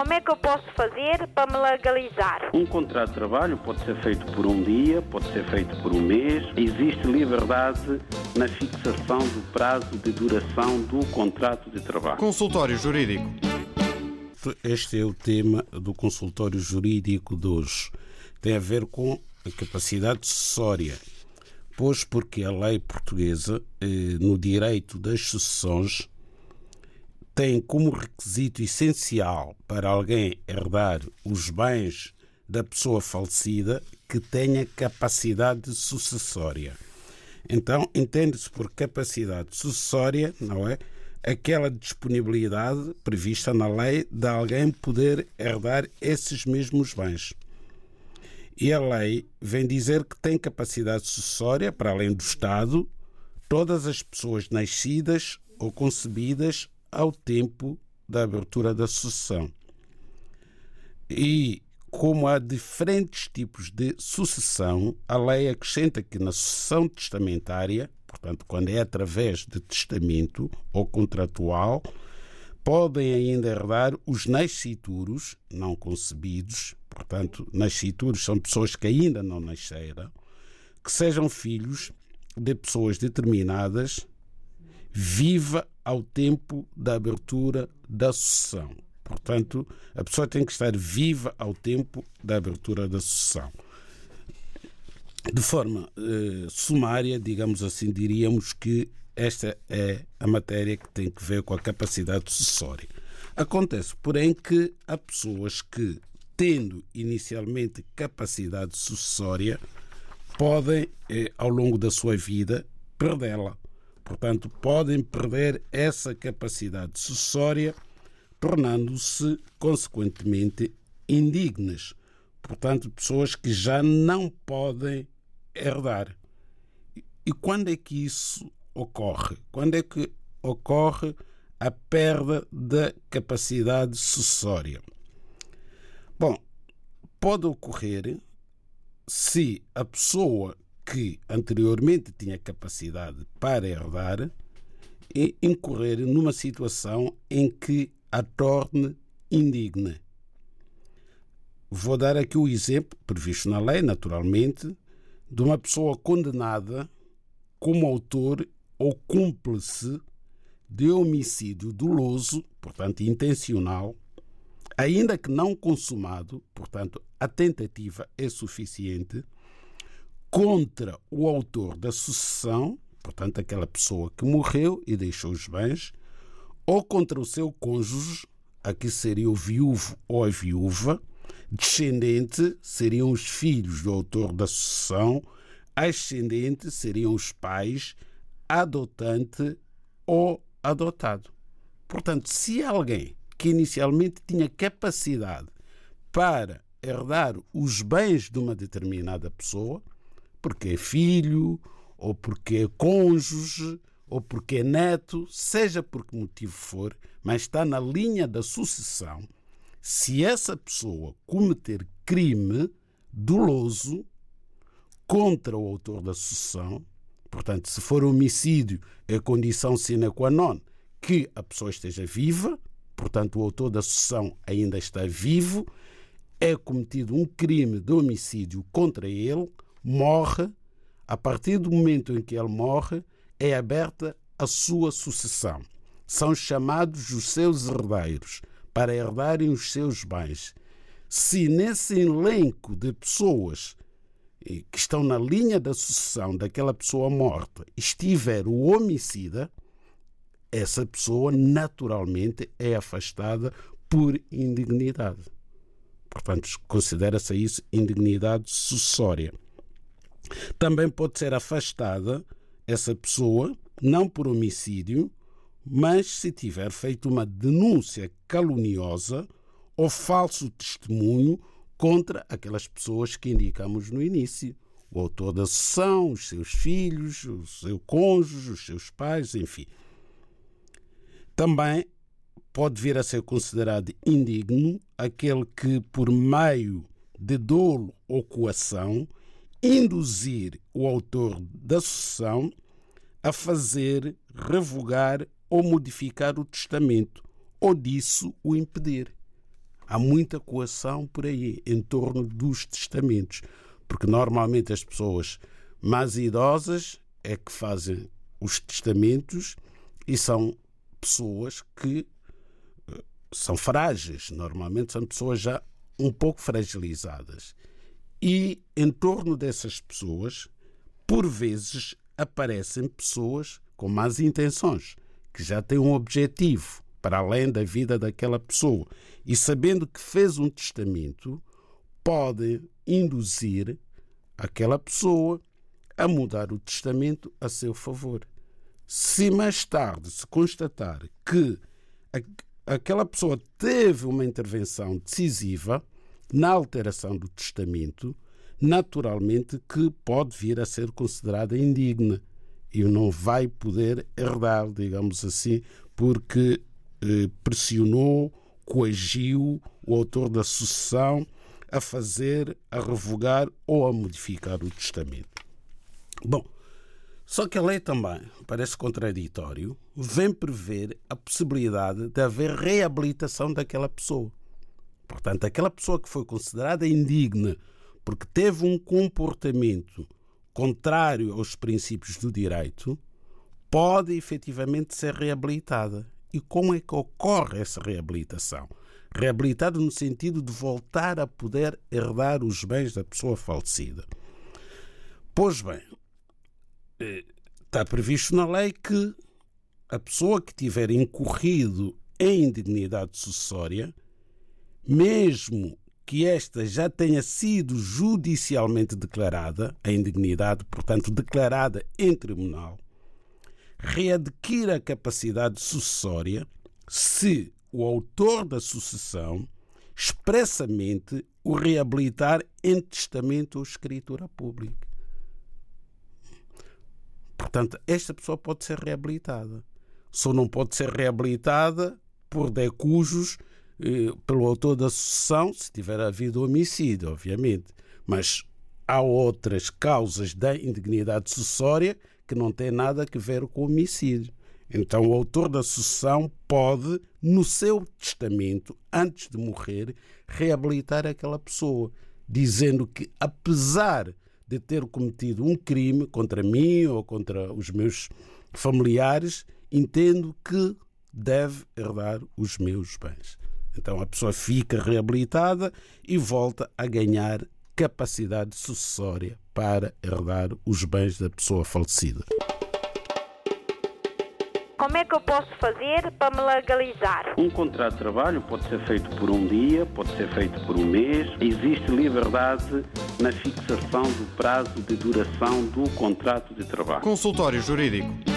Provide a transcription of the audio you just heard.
Como é que eu posso fazer para me legalizar? Um contrato de trabalho pode ser feito por um dia, pode ser feito por um mês. Existe liberdade na fixação do prazo de duração do contrato de trabalho. Consultório Jurídico. Este é o tema do consultório jurídico de hoje. Tem a ver com a capacidade sucessória. Pois porque a lei portuguesa, eh, no direito das sucessões, tem como requisito essencial para alguém herdar os bens da pessoa falecida que tenha capacidade sucessória. Então, entende-se por capacidade sucessória, não é? Aquela disponibilidade prevista na lei de alguém poder herdar esses mesmos bens. E a lei vem dizer que tem capacidade sucessória, para além do Estado, todas as pessoas nascidas ou concebidas ao tempo da abertura da sucessão. E como há diferentes tipos de sucessão, a lei acrescenta que na sucessão testamentária, portanto, quando é através de testamento ou contratual, podem ainda herdar os nascituros não concebidos, portanto, nascituros são pessoas que ainda não nasceram, que sejam filhos de pessoas determinadas viva ao tempo da abertura da sucessão. Portanto, a pessoa tem que estar viva ao tempo da abertura da sucessão. De forma eh, sumária, digamos assim, diríamos que esta é a matéria que tem que ver com a capacidade sucessória. Acontece, porém, que há pessoas que, tendo inicialmente capacidade sucessória, podem, eh, ao longo da sua vida, perdê-la. Portanto, podem perder essa capacidade sucessória, tornando-se, consequentemente, indignas. Portanto, pessoas que já não podem herdar. E quando é que isso ocorre? Quando é que ocorre a perda da capacidade sucessória? Bom, pode ocorrer se a pessoa que anteriormente tinha capacidade para herdar e incorrer numa situação em que a torne indigna. Vou dar aqui o exemplo, previsto na lei, naturalmente, de uma pessoa condenada como autor ou cúmplice de homicídio doloso, portanto intencional, ainda que não consumado, portanto a tentativa é suficiente contra o autor da sucessão, portanto, aquela pessoa que morreu e deixou os bens, ou contra o seu cônjuge, aqui seria o viúvo ou a viúva, descendente seriam os filhos do autor da sucessão, ascendente seriam os pais, adotante ou adotado. Portanto, se alguém que inicialmente tinha capacidade para herdar os bens de uma determinada pessoa, porque é filho, ou porque é cônjuge, ou porque é neto, seja por que motivo for, mas está na linha da sucessão, se essa pessoa cometer crime doloso contra o autor da sucessão, portanto, se for homicídio, é condição sine qua non que a pessoa esteja viva, portanto, o autor da sucessão ainda está vivo, é cometido um crime de homicídio contra ele, morre, a partir do momento em que ele morre, é aberta a sua sucessão. São chamados os seus herdeiros para herdarem os seus bens. Se nesse elenco de pessoas eh, que estão na linha da sucessão daquela pessoa morta estiver o homicida, essa pessoa naturalmente é afastada por indignidade. Portanto, considera-se isso indignidade sucessória. Também pode ser afastada essa pessoa, não por homicídio, mas se tiver feito uma denúncia caluniosa ou falso testemunho contra aquelas pessoas que indicamos no início. O autor da sessão, os seus filhos, o seu cônjuge, os seus pais, enfim. Também pode vir a ser considerado indigno aquele que, por meio de dolo ou coação, induzir o autor da sucessão a fazer, revogar ou modificar o testamento, ou disso o impedir. há muita coação por aí em torno dos testamentos, porque normalmente as pessoas mais idosas é que fazem os testamentos e são pessoas que eh, são frágeis, normalmente são pessoas já um pouco fragilizadas. E em torno dessas pessoas, por vezes, aparecem pessoas com más intenções, que já têm um objetivo para além da vida daquela pessoa. E sabendo que fez um testamento, pode induzir aquela pessoa a mudar o testamento a seu favor. Se mais tarde se constatar que aquela pessoa teve uma intervenção decisiva na alteração do testamento, naturalmente que pode vir a ser considerada indigna e não vai poder herdar, digamos assim, porque eh, pressionou, coagiu o autor da sucessão a fazer, a revogar ou a modificar o testamento. Bom, só que a lei também, parece contraditório, vem prever a possibilidade de haver reabilitação daquela pessoa. Portanto, aquela pessoa que foi considerada indigna porque teve um comportamento contrário aos princípios do direito, pode efetivamente ser reabilitada. E como é que ocorre essa reabilitação? Reabilitada no sentido de voltar a poder herdar os bens da pessoa falecida. Pois bem, eh, está previsto na lei que a pessoa que tiver incorrido em indignidade sucessória, mesmo que esta já tenha sido judicialmente declarada, a indignidade, portanto, declarada em tribunal, readquire a capacidade sucessória se o autor da sucessão expressamente o reabilitar em testamento ou escritura pública. Portanto, esta pessoa pode ser reabilitada. Só não pode ser reabilitada por decujos pelo autor da sucessão, se tiver havido homicídio, obviamente. Mas há outras causas da indignidade sucessória que não têm nada a ver com homicídio. Então, o autor da sucessão pode, no seu testamento, antes de morrer, reabilitar aquela pessoa, dizendo que, apesar de ter cometido um crime contra mim ou contra os meus familiares, entendo que deve herdar os meus bens. Então a pessoa fica reabilitada e volta a ganhar capacidade sucessória para herdar os bens da pessoa falecida. Como é que eu posso fazer para me legalizar? Um contrato de trabalho pode ser feito por um dia, pode ser feito por um mês. Existe liberdade na fixação do prazo de duração do contrato de trabalho. Consultório Jurídico